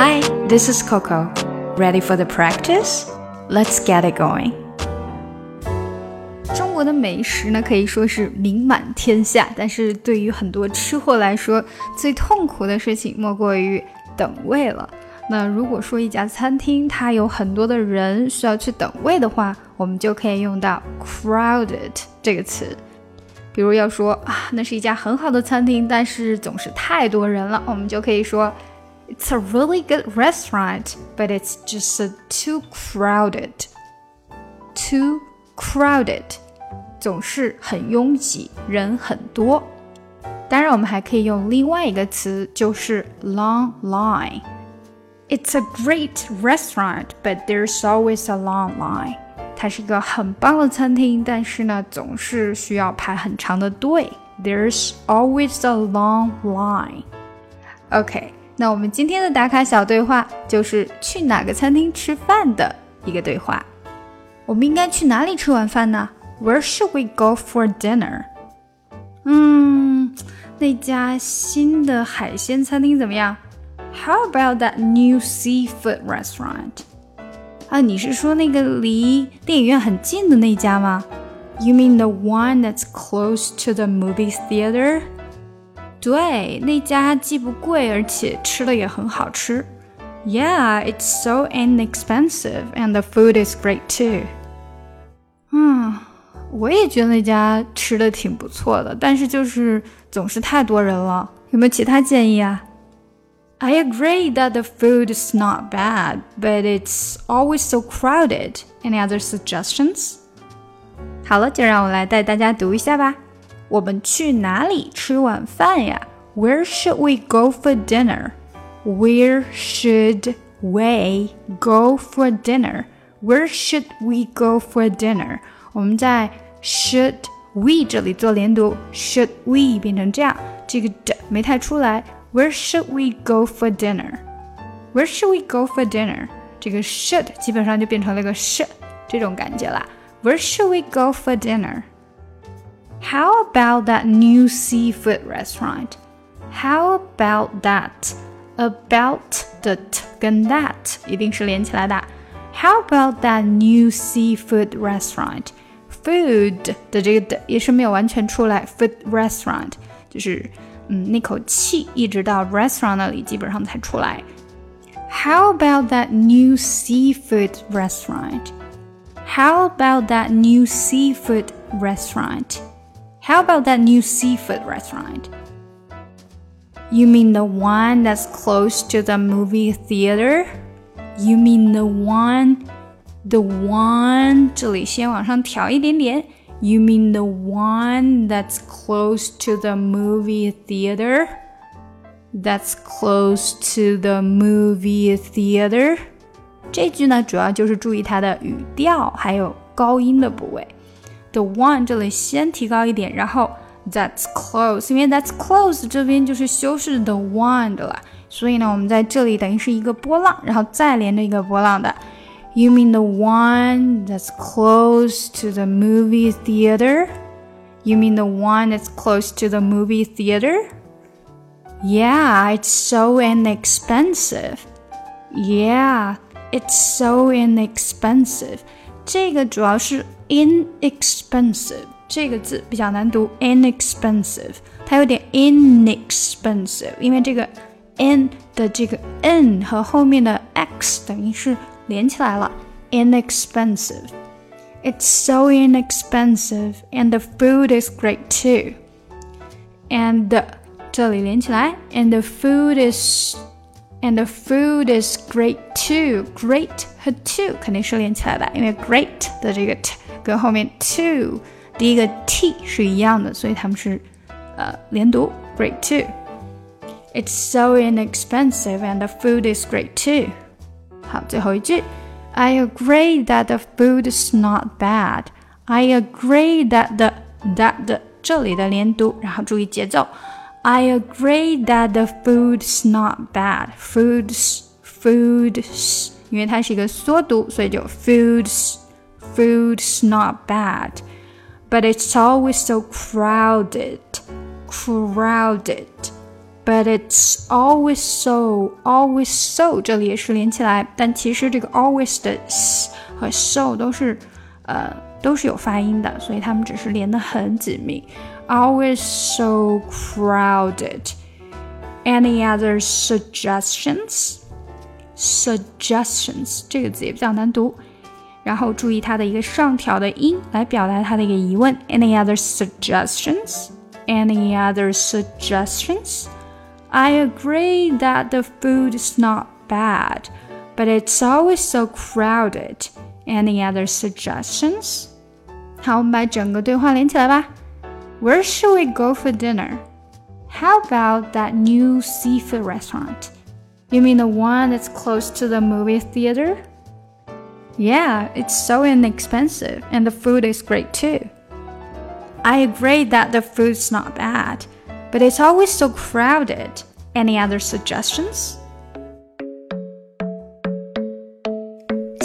Hi, this is Coco. Ready for the practice? Let's get it going. 中国的美食呢，可以说是名满天下，但是对于很多吃货来说，最痛苦的事情莫过于等位了。那如果说一家餐厅它有很多的人需要去等位的话，我们就可以用到 crowded 这个词。比如要说啊，那是一家很好的餐厅，但是总是太多人了，我们就可以说 It's a really good restaurant, but it's just too crowded. Too crowded，总是很拥挤，人很多。当然，我们还可以用另外一个词，就是 long line。It's a great restaurant, but there's always a long line. 它是一个很棒的餐厅，但是呢，总是需要排很长的队。There's always a long line. OK， 那我们今天的打卡小对话就是去哪个餐厅吃饭的一个对话。我们应该去哪里吃晚饭呢？Where should we go for dinner？嗯，那家新的海鲜餐厅怎么样？How about that new seafood restaurant? 啊，你是说那个离电影院很近的那家吗？You mean the one that's close to the movie theater? 对，那家既不贵，而且吃的也很好吃。Yeah, it's so inexpensive and the food is great too. 嗯，我也觉得那家吃的挺不错的，但是就是总是太多人了。有没有其他建议啊？I agree that the food is not bad, but it's always so crowded. Any other suggestions? 好了，就让我来带大家读一下吧。 我们去哪里吃晚饭呀？Where should we go for dinner? Where should we go for dinner? Where should we go for dinner? 我们在 should we 这里做连读，should we 变成这样，这个的没太出来。where should we go for dinner? Where should we go for dinner? 这个 should 基本上就变成了一个 should 这种感觉啦。Where should we go for dinner? How about that new seafood restaurant? How about that? About 的 t 跟 that 一定是连起来的。How about that new seafood restaurant? Food 的这个的也是没有完全出来，food restaurant 就是嗯，那口气一直到 restaurant 那里基本上才出来。How about that new seafood restaurant? How about that new seafood restaurant? How about that new seafood restaurant? You mean the one that's close to the movie theater? You mean the one, the one 这里先往上调一点点。you mean the one that's close to the movie theater? That's close to the movie theater. 这句呢，主要就是注意它的语调还有高音的部位。 The one 这里先提高一点，然后 that's close，因为 that's close 这边就是修饰 the one 的了，所以呢，我们在这里等于是一个波浪，然后再连着一个波浪的。you mean the one that's close to the movie theater? You mean the one that's close to the movie theater? Yeah, it's so inexpensive. Yeah, it's so inexpensive. 这个主要是 inexpensive 这个字比较难读，inexpensive，它有点 inexpensive，因为这个 n 的这个 n 和后面的 x 等于是连起来了，inexpensive。It's so inexpensive, and the food is great too. And 这里连起来，and the food is and the food is great too. Great 和 too 肯定是连起来的，因为 great 的这个 t 跟后面 too 第一个 t 是一样的，所以它们是呃连读 great too. It's so inexpensive, and the food is great too. 好，最后一句，I agree that the food is not bad. I agree that the that 的这里的连读，然后注意节奏。 I agree that the food is not bad. Foods foods，因为它是一个缩读，所以就 foods foods not bad. But it's always so crowded, crowded. But it's always so, always so，这里也是连起来，但其实这个 always 的 s 和 so 都是，呃，都是有发音的，所以它们只是连得很紧密。 Always so crowded. Any other suggestions? Suggestions 这个字也比较难读，然后注意它的一个上调的音来表达它的一个疑问。Any other suggestions? Any other suggestions? I agree that the food is not bad, but it's always so crowded. Any other suggestions? 好，我们把整个对话连起来吧。 Where should we go for dinner? How about that new seafood restaurant? You mean the one that's close to the movie theater? Yeah, it's so inexpensive and the food is great too. I agree that the food's not bad, but it's always so crowded. Any other suggestions?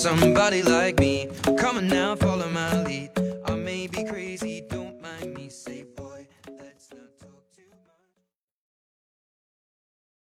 somebody like